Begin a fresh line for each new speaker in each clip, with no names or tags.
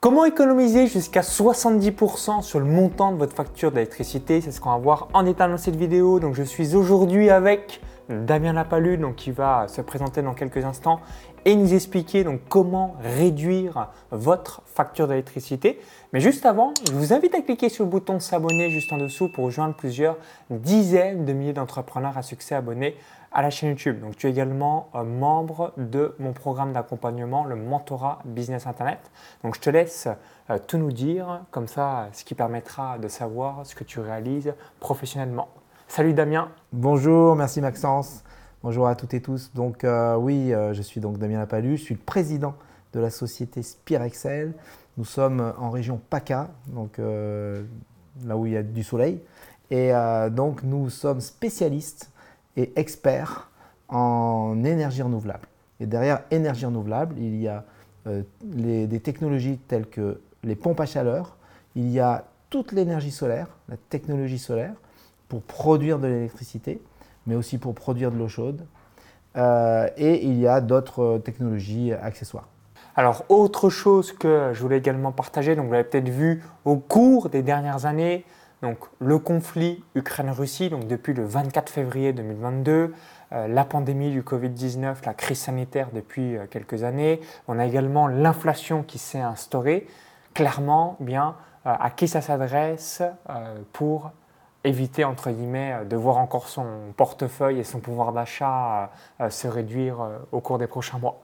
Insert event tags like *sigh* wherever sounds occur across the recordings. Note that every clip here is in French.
Comment économiser jusqu'à 70% sur le montant de votre facture d'électricité? C'est ce qu'on va voir en état dans cette vidéo. Donc je suis aujourd'hui avec Damien Lapalu, qui va se présenter dans quelques instants et nous expliquer donc comment réduire votre facture d'électricité. Mais juste avant, je vous invite à cliquer sur le bouton s'abonner juste en dessous pour rejoindre plusieurs dizaines de milliers d'entrepreneurs à succès abonnés à la chaîne YouTube. Donc, tu es également euh, membre de mon programme d'accompagnement, le Mentorat Business Internet. Donc, je te laisse euh, tout nous dire, comme ça, ce qui permettra de savoir ce que tu réalises professionnellement. Salut Damien.
Bonjour, merci Maxence. Bonjour à toutes et tous. Donc, euh, oui, je suis donc Damien Lapalu, je suis le président de la société Spire Excel. Nous sommes en région PACA, donc là où il y a du soleil. Et donc, nous sommes spécialistes et expert en énergie renouvelable. Et derrière énergie renouvelable, il y a euh, des technologies telles que les pompes à chaleur, il y a toute l'énergie solaire, la technologie solaire, pour produire de l'électricité, mais aussi pour produire de l'eau chaude. Euh, et il y a d'autres technologies accessoires.
Alors, autre chose que je voulais également partager, donc vous l'avez peut-être vu au cours des dernières années, donc le conflit Ukraine-Russie, donc depuis le 24 février 2022, euh, la pandémie du Covid-19, la crise sanitaire depuis euh, quelques années, on a également l'inflation qui s'est instaurée. Clairement, bien, euh, à qui ça s'adresse pour éviter entre guillemets de voir encore son portefeuille et son pouvoir d'achat se réduire au cours des prochains mois?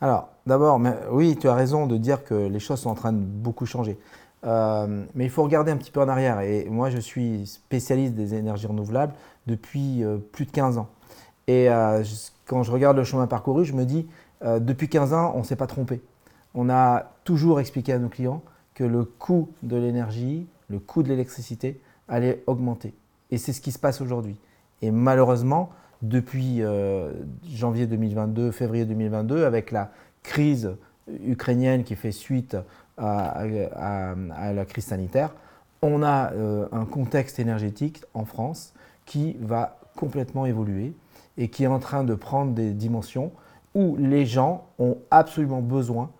Alors, d'abord, oui, tu as raison de dire que les choses sont en train de beaucoup changer. Euh, mais il faut regarder un petit peu en arrière. Et moi, je suis spécialiste des énergies renouvelables depuis euh, plus de 15 ans. Et euh, quand je regarde le chemin parcouru, je me dis, depuis 15 ans, on ne s'est pas trompé. On a toujours expliqué à nos clients que le coût de l'énergie, le coût de l'électricité allait augmenter. Et c'est ce qui se passe aujourd'hui. Et malheureusement, depuis janvier 2022, février 2022, avec la crise ukrainienne qui fait suite à, la crise sanitaire, on a euh, un contexte énergétique en France qui va complètement évoluer et qui est en train de prendre des dimensions où les gens ont absolument besoin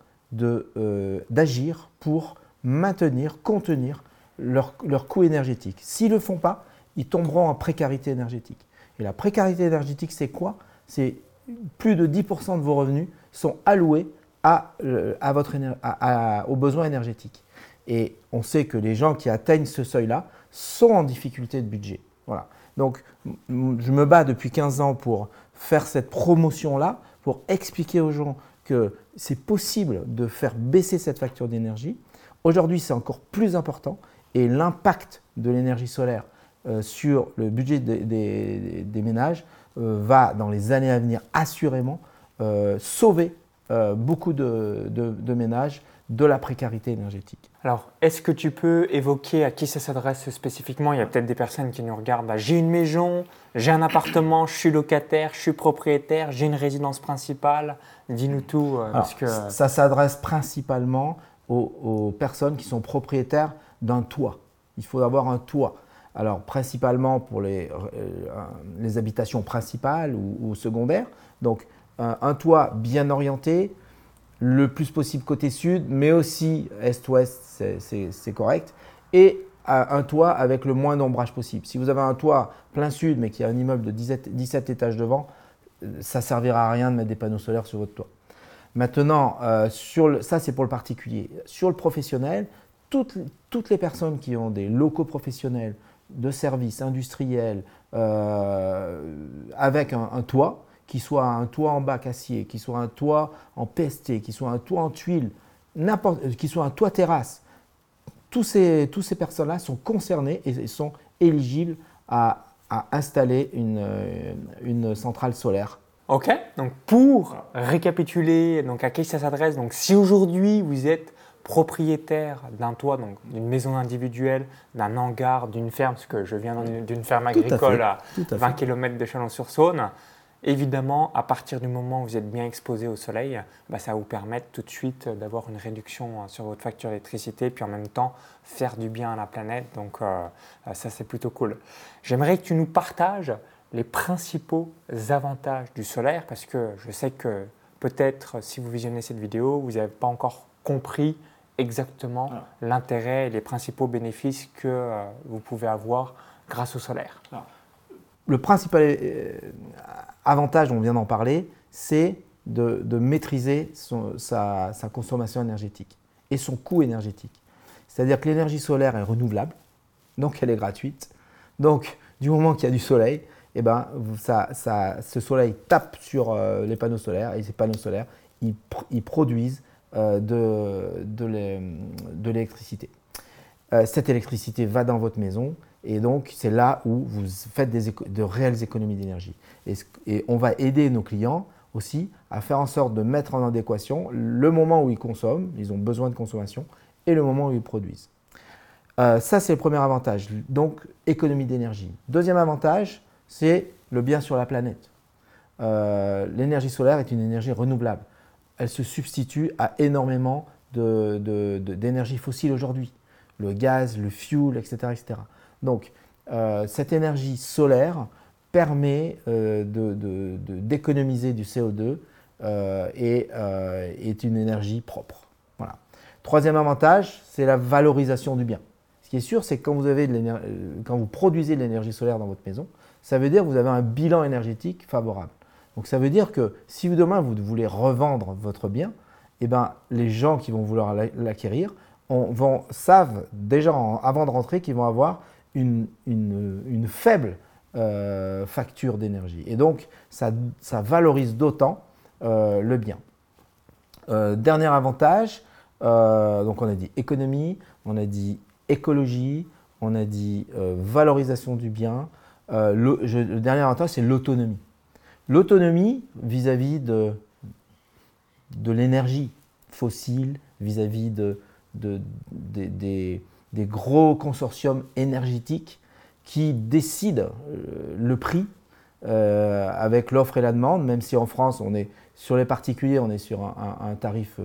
euh, d'agir pour maintenir, contenir leur, leur coût énergétique. S'ils ne le font pas, ils tomberont en précarité énergétique. Et la précarité énergétique, c'est quoi? C'est plus de 10% de vos revenus sont alloués à, euh, à votre, aux besoins énergétiques. Et on sait que les gens qui atteignent ce seuil-là sont en difficulté de budget. Voilà. Donc, je me bats depuis 15 ans pour faire cette promotion-là, pour expliquer aux gens que c'est possible de faire baisser cette facture d'énergie. Aujourd'hui, c'est encore plus important et l'impact de l'énergie solaire euh, sur le budget des, des, ménages euh, va, dans les années à venir, assurément sauver euh, beaucoup de, ménages de la précarité énergétique.
Alors, est-ce que tu peux évoquer à qui ça s'adresse spécifiquement? Il y a peut-être des personnes qui nous regardent. Bah, j'ai une maison, j'ai un appartement, je suis locataire, je suis propriétaire, j'ai une résidence principale. Dis-nous tout.
Euh, que... Ça s'adresse principalement aux, personnes qui sont propriétaires d'un toit. Il faut avoir un toit. Alors, principalement pour les, euh, habitations principales ou, ou secondaires. Donc, un toit bien orienté, le plus possible côté sud, mais aussi est-ouest, c'est correct, et un toit avec le moins d'ombrage possible. Si vous avez un toit plein sud, mais qui a un immeuble de 17, étages devant, ça ne servira à rien de mettre des panneaux solaires sur votre toit. Maintenant, euh, sur ça c'est pour le particulier. Sur le professionnel, toutes, les personnes qui ont des locaux professionnels de services industriels euh, avec un toit, qu'il soit un toit en bac acier, qu'il soit un toit en PST, qu'il soit un toit en tuile, euh, qu'il soit un toit terrasse, tous ces, tous ces personnes-là sont concernées et sont éligibles à, installer une, euh, une centrale solaire.
Ok, donc pour récapituler, donc à qui ça s'adresse Donc si aujourd'hui vous êtes propriétaire d'un toit, donc d'une maison individuelle, d'un hangar, d'une ferme, parce que je viens d'une ferme agricole à, 20 km de Chalon-sur-Saône, Évidemment, à partir du moment où vous êtes bien exposé au soleil, bah, ça va vous permettre tout de suite d'avoir une réduction euh, sur votre facture d'électricité, puis en même temps faire du bien à la planète. Donc euh, euh, ça, c'est plutôt cool. J'aimerais que tu nous partages les principaux avantages du solaire, parce que je sais que peut-être si vous visionnez cette vidéo, vous n'avez pas encore compris exactement l'intérêt et les principaux bénéfices que euh, vous pouvez avoir grâce au solaire.
Le principal euh, avantage, on vient d'en parler, c'est de, maîtriser sa, consommation énergétique et son coût énergétique. C'est-à-dire que l'énergie solaire est renouvelable, donc elle est gratuite. Donc, du moment qu'il y a du soleil, eh ben, ce soleil tape sur euh, les panneaux solaires et ces panneaux solaires, ils, produisent euh, de, l'électricité. Euh, cette électricité va dans votre maison et donc c'est là où vous faites de réelles économies d'énergie. Et, on va aider nos clients aussi à faire en sorte de mettre en adéquation le moment où ils consomment, ils ont besoin de consommation, et le moment où ils produisent. ça, c'est le premier avantage, donc économie d'énergie. Deuxième avantage, c'est le bien sur la planète. Euh, l'énergie solaire est une énergie renouvelable. Elle se substitue à énormément d'énergie fossile aujourd'hui. Le gaz, le fuel, etc. etc. Donc, euh, cette énergie solaire permet euh, d'économiser du CO2 et est une énergie propre. Troisième avantage, c'est la valorisation du bien. Ce qui est sûr, c'est que quand vous, produisez de l'énergie solaire dans votre maison, ça veut dire que vous avez un bilan énergétique favorable. Donc ça veut dire que si demain vous voulez revendre votre bien, eh ben, les gens qui vont vouloir l'acquérir savent déjà avant de rentrer qu'ils vont avoir une, faible euh, facture d'énergie. Et donc ça, valorise d'autant euh, le bien. Euh, dernier avantage, donc on a dit économie, on a dit écologie, on a dit valorisation du bien, le, dernier avantage, c'est l'autonomie. L'autonomie vis-à-vis de, de l'énergie fossile, vis-à-vis de, des, gros consortiums énergétiques qui décident euh, le prix euh, avec l'offre et la demande, même si en France, on est sur les particuliers, on est sur un, tarif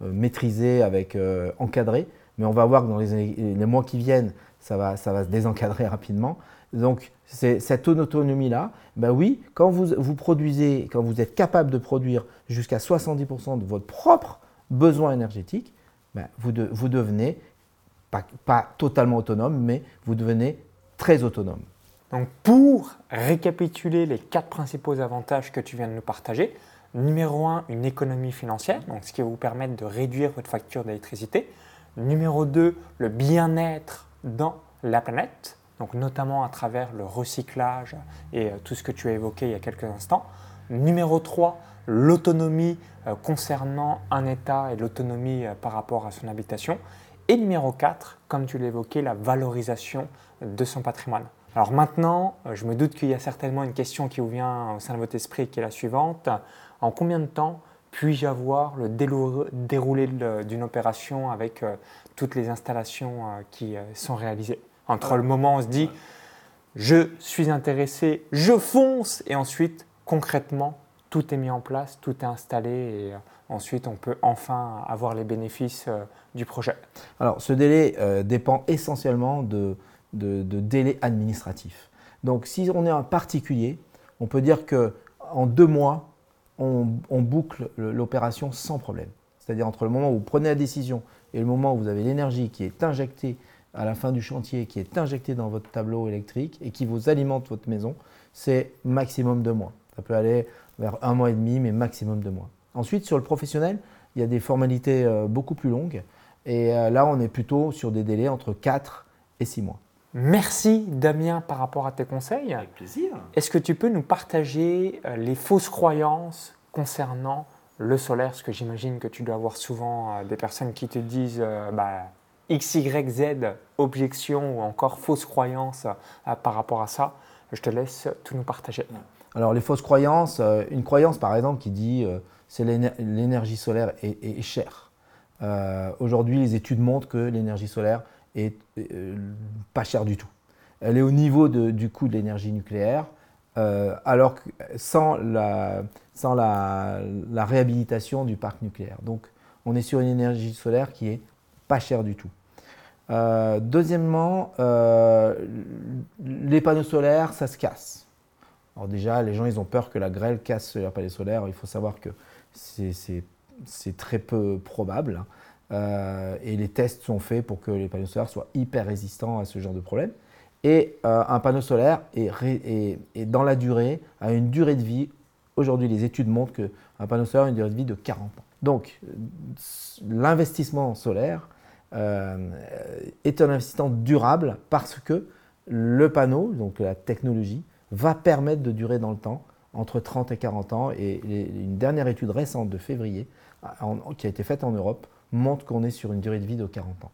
maîtrisé, avec encadré, mais on va voir que dans les, les mois qui viennent, ça va, ça va se désencadrer *laughs* rapidement. Donc, cette autonomie-là, ben oui, quand vous, vous, produisez, quand vous êtes capable de produire jusqu'à 70% de votre propre besoin énergétique, ben vous, vous, devenez pas, totalement autonome, mais vous devenez très autonome.
Donc, pour récapituler les quatre principaux avantages que tu viens de nous partager, numéro un, une économie financière, donc ce qui va vous permettre de réduire votre facture d'électricité. Numéro 2, le bien-être dans la planète donc notamment à travers le recyclage et euh, tout ce que tu as évoqué il y a quelques instants. Numéro 3, l'autonomie euh, concernant un État et l'autonomie euh, par rapport à son habitation. Et numéro 4, comme tu l'évoquais, la valorisation de son patrimoine. Alors maintenant, je me doute qu'il y a certainement une question qui vous vient au sein de votre esprit qui est la suivante. En combien de temps puis-je avoir le déroulé d'une opération avec toutes les installations qui sont réalisées? Entre le moment où on se dit je suis intéressé, je fonce, et ensuite concrètement tout est mis en place, tout est installé, euh, ensuite on peut enfin avoir les bénéfices euh, du projet.
Alors ce délai euh, dépend essentiellement de, de, délai administratif. Donc si on est un particulier, on peut dire que en deux mois, on, on boucle l'opération sans problème. C'est-à-dire entre le moment où vous prenez la décision et le moment où vous avez l'énergie qui est injectée à la fin du chantier qui est injecté dans votre tableau électrique et qui vous alimente votre maison, c'est maximum deux mois. Ça peut aller vers un mois et demi, mais maximum deux mois. Ensuite, sur le professionnel, il y a des formalités euh, beaucoup plus longues. Et euh, là, on est plutôt sur des délais entre 4 et 6 mois.
Merci Damien par rapport à tes conseils.
Avec plaisir.
Est-ce que tu peux nous partager euh, les fausses croyances concernant le solaire? Parce que j'imagine que tu dois avoir souvent des personnes qui te disent bah, XYZ objection ou encore fausse croyance par rapport à ça. Je te laisse tout nous partager.
Alors les fausses croyances, une croyance par exemple qui dit euh, c'est l'énergie solaire est, chère. Aujourd'hui, les études montrent que l'énergie solaire est pas chère du tout. Elle est au niveau du coût de l'énergie nucléaire, alors que sans, la, la, réhabilitation du parc nucléaire. Donc on est sur une énergie solaire qui est pas chère du tout. Euh, deuxièmement, euh, les panneaux solaires, ça se casse. Alors déjà, les gens, ils ont peur que la grêle casse leurs panneaux solaires. Il faut savoir que c'est très peu probable. et les tests sont faits pour que les panneaux solaires soient hyper résistants à ce genre de problème. Et un panneau solaire est, dans la durée, a une durée de vie. Aujourd'hui, les études montrent qu'un panneau solaire a une durée de vie de 40 ans. Donc, l'investissement solaire est un investissement durable parce que le panneau, donc la technologie, va permettre de durer dans le temps entre 30 et 40 ans. Et une dernière étude récente de février, qui a été faite en Europe, montre qu'on est sur une durée de vie de 40 ans.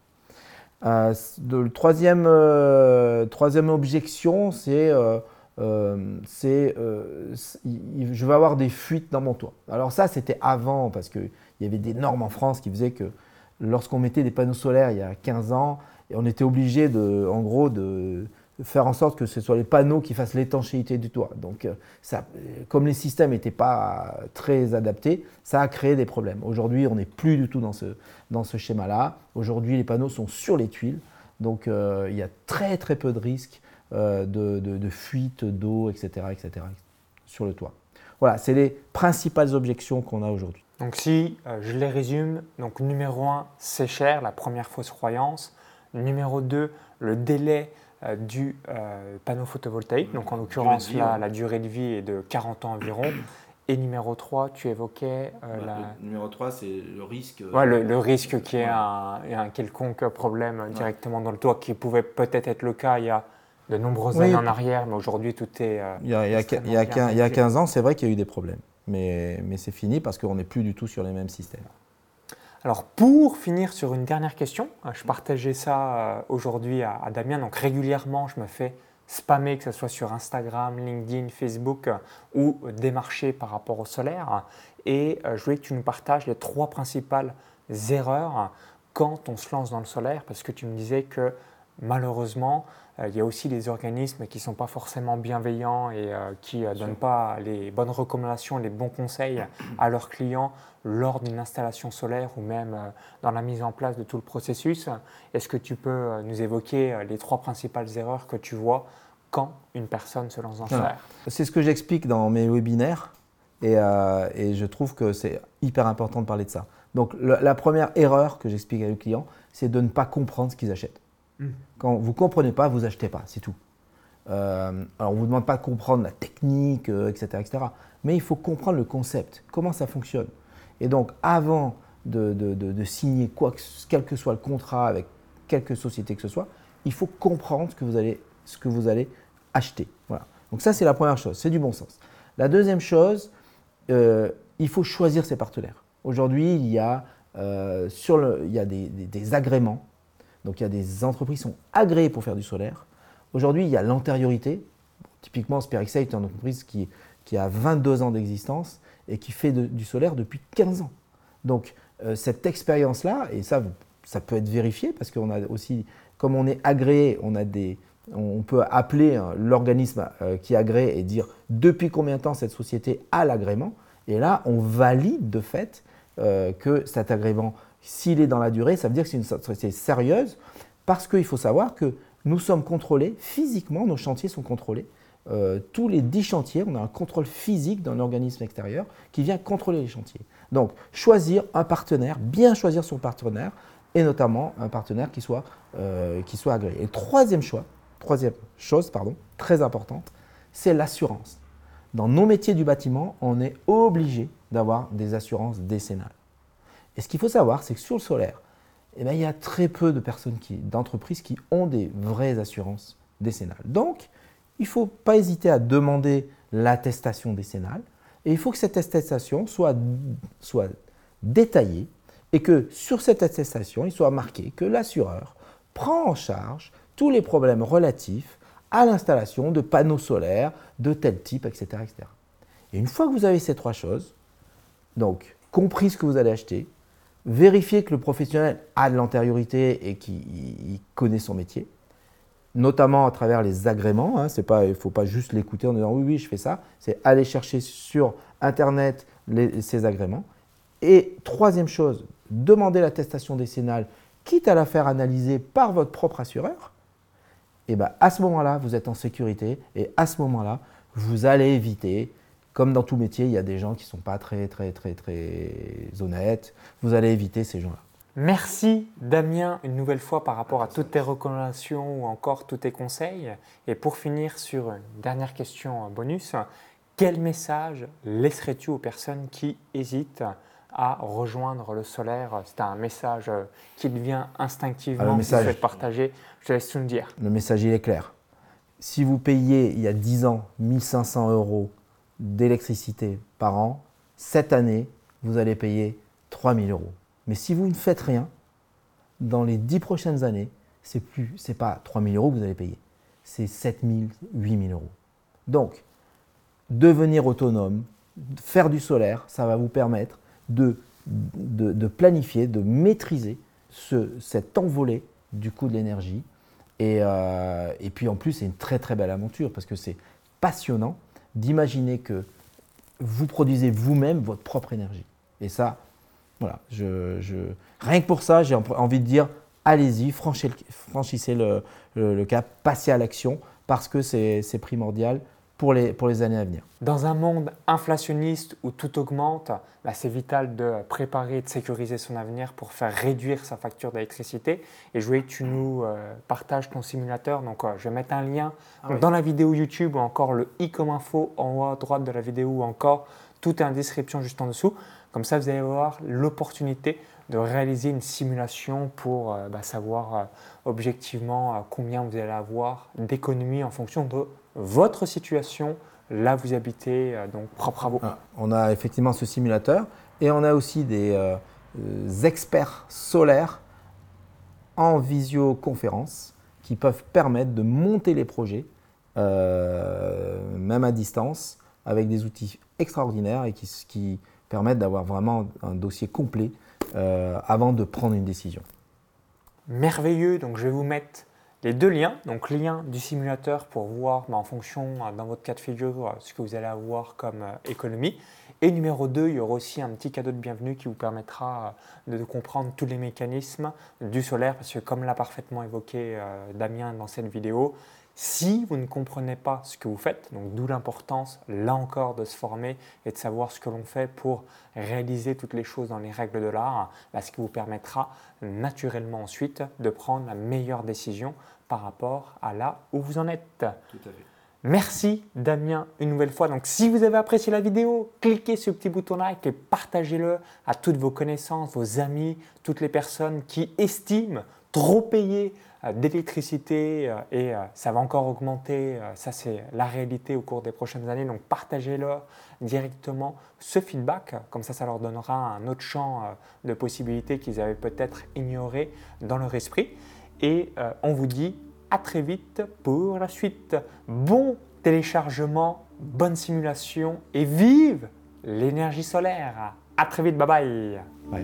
Euh, euh, troisième objection, c'est euh je vais avoir des fuites dans mon toit. Alors ça, c'était avant, parce qu'il y avait des normes en France qui faisaient que lorsqu'on mettait des panneaux solaires il y a 15 ans, on était obligé de, en gros de, faire en sorte que ce soit les panneaux qui fassent l'étanchéité du toit. Donc, euh, ça, comme les systèmes n'étaient pas très adaptés, ça a créé des problèmes. Aujourd'hui, on n'est plus du tout dans ce, dans ce schéma-là. Aujourd'hui, les panneaux sont sur les tuiles. Donc, euh, il y a très très peu de risques euh, de, de, fuite d'eau, etc., etc., sur le toit. Voilà, c'est les principales objections qu'on a aujourd'hui.
Donc, si je les résume, donc numéro 1, c'est cher, la première fausse croyance. Numéro 2, le délai euh, du euh, panneau photovoltaïque. Donc en l'occurrence, là, la durée de vie est de 40 ans environ. *coughs* Et numéro 3, tu évoquais
euh, la... numéro 3, c'est le risque.
Ouais, le, risque qui est un, un, quelconque problème directement dans le toit, qui pouvait peut-être être le cas il y a de nombreuses années en arrière, mais aujourd'hui tout est.
il, y a, il, y a, il, y a 15, ans, c'est vrai qu'il y a eu des problèmes. Mais, mais c'est fini parce qu'on n'est plus du tout sur les mêmes systèmes.
Alors pour finir sur une dernière question, euh, je partageais ça euh, aujourd'hui à, Damien, donc régulièrement je me fais spammer, que ce soit sur Instagram, LinkedIn, Facebook euh, ou démarcher par rapport au solaire. Et je voulais que tu nous partages les trois principales erreurs quand on se lance dans le solaire, parce que tu me disais que malheureusement, euh, il y a aussi des organismes qui ne sont pas forcément bienveillants et euh, qui ne euh, donnent pas les bonnes recommandations, les bons conseils à leurs clients lors d'une installation solaire ou même dans la mise en place de tout le processus. Est-ce que tu peux nous évoquer les trois principales erreurs que tu vois quand une personne se lance dans le solaire?
C'est ce que j'explique dans mes webinaires et, et je trouve que c'est hyper important de parler de ça. Donc la première erreur que j'explique à nos clients, c'est de ne pas comprendre ce qu'ils achètent. Mm. Quand vous ne comprenez pas, vous achetez pas, c'est tout. Euh, alors on ne vous demande pas de comprendre la technique, etc., euh, etc. Mais il faut comprendre le concept, comment ça fonctionne. Et donc avant de, signer quoi, quel que soit le contrat avec quelque société que ce soit, il faut comprendre ce que vous allez, acheter. Voilà. Donc ça c'est la première chose, c'est du bon sens. La deuxième chose, euh, il faut choisir ses partenaires. Aujourd'hui, il y a, sur le, il y a des agréments donc il y a des entreprises qui sont agréées pour faire du solaire. Aujourd'hui, il y a l'antériorité. typiquement, Spirexay est une entreprise qui, a 22 ans d'existence et qui fait du solaire depuis 15 ans. Donc euh, cette expérience-là, et ça, ça peut être vérifié parce qu'on a aussi, comme on est agréé, on peut appeler hein, l'organisme euh, qui agrée et dire depuis combien de temps cette société a l'agrément? Et là, on valide de fait euh, que cet agrément s'il est dans la durée, ça veut dire que c'est une société sérieuse parce qu'il faut savoir que nous sommes contrôlés physiquement, nos chantiers sont contrôlés. Euh, tous les 10 chantiers, on a un contrôle physique d'un organisme extérieur qui vient contrôler les chantiers. Donc, choisir un partenaire, bien choisir son partenaire, et notamment un partenaire qui soit, euh, qui soit agréé. Et troisième choix, troisième chose, pardon, très importante, c'est l'assurance. Dans nos métiers du bâtiment, on est obligé d'avoir des assurances décennales. Et ce qu'il faut savoir, c'est que sur le solaire, eh ben, il y a très peu de personnes, d'entreprises qui ont des vraies assurances décennales. Donc, il ne faut pas hésiter à demander l'attestation décennale. Et il faut que cette attestation soit, détaillée et que sur cette attestation, il soit marqué que l'assureur prend en charge tous les problèmes relatifs à l'installation de panneaux solaires de tel type, etc., etc. Et une fois que vous avez ces trois choses, donc compris ce que vous allez acheter, vérifier que le professionnel a de l'antériorité et qu'il connaît son métier, notamment à travers les agréments. Hein, pas, il ne faut pas juste l'écouter en disant oui, oui, je fais ça. C'est aller chercher sur Internet ces agréments. Et troisième chose, demander l'attestation décennale, quitte à la faire analyser par votre propre assureur. Et ben à ce moment-là, vous êtes en sécurité et à ce moment-là, vous allez éviter comme dans tout métier, il y a des gens qui ne sont pas très, très, très, très honnêtes. Vous allez éviter ces gens-là.
Merci Damien une nouvelle fois par rapport à toutes tes recommandations ou encore tous tes conseils. Et pour finir sur une dernière question bonus, quel message laisserais-tu aux personnes qui hésitent à rejoindre le solaire? C'est un message qui devient instinctivement,
message,
que tu partager. Je te laisse tout me dire.
Le message, il est clair. Si vous payez il y a 10 ans 1500 euros d'électricité par an, cette année, vous allez payer 3000 euros. Mais si vous ne faites rien, dans les 10 prochaines années, ce n'est pas 3 000 euros que vous allez payer, c'est 7 000, 8 000 euros. Donc, devenir autonome, faire du solaire, ça va vous permettre de, de, planifier, de maîtriser ce, cette envolée du coût de l'énergie. Et, euh, et, puis en plus, c'est une très très belle aventure parce que c'est passionnant d'imaginer que vous produisez vous-même votre propre énergie. Et ça, voilà, rien que pour ça, j'ai envie de dire, allez-y, franchissez le, cap, passez à l'action, parce que c'est primordial pour les, pour les années à venir.
Dans un monde inflationniste où tout augmente, bah, c'est vital de préparer et de sécuriser son avenir pour faire réduire sa facture d'électricité. Et je voulais que tu nous euh, partages ton simulateur. Donc, euh, je vais mettre un lien ah dans la vidéo YouTube ou encore le i comme info en haut à droite de la vidéo ou encore tout est en description juste en dessous. Comme ça, vous allez avoir l'opportunité de réaliser une simulation pour euh, bah, savoir euh, objectivement euh, combien vous allez avoir d'économies en fonction de votre situation, là vous habitez, donc propre à vous. Ah,
on a effectivement ce simulateur et on a aussi des experts solaires en visioconférence qui peuvent permettre de monter les projets, même à distance, avec des outils extraordinaires et qui, permettre d'avoir vraiment un dossier complet euh, avant de prendre une décision.
Merveilleux, donc je vais vous mettre les deux liens, donc lien du simulateur pour voir bah, en fonction, euh, dans votre cas de figure, euh, ce que vous allez avoir comme économie. Et numéro 2, il y aura aussi un petit cadeau de bienvenue qui vous permettra de, comprendre tous les mécanismes du solaire, parce que comme l'a parfaitement évoqué Damien dans cette vidéo, si vous ne comprenez pas ce que vous faites, donc d'où l'importance, là encore, de se former et de savoir ce que l'on fait pour réaliser toutes les choses dans les règles de l'art, bah, ce qui vous permettra naturellement ensuite de prendre la meilleure décision par rapport à là où vous en êtes. Tout à fait. Merci Damien une nouvelle fois. Donc si vous avez apprécié la vidéo, cliquez sur le petit bouton like et partagez-le à toutes vos connaissances, vos amis, toutes les personnes qui estiment trop payer d'électricité euh, et euh, ça va encore augmenter. Ça, c'est la réalité au cours des prochaines années. Donc, partagez-leur directement ce feedback. Comme ça, ça leur donnera un autre champ de possibilités qu'ils avaient peut-être ignoré dans leur esprit. Et on vous dit à très vite pour la suite. Bon téléchargement, bonne simulation et vive l'énergie solaire. À très vite, bye bye. bye.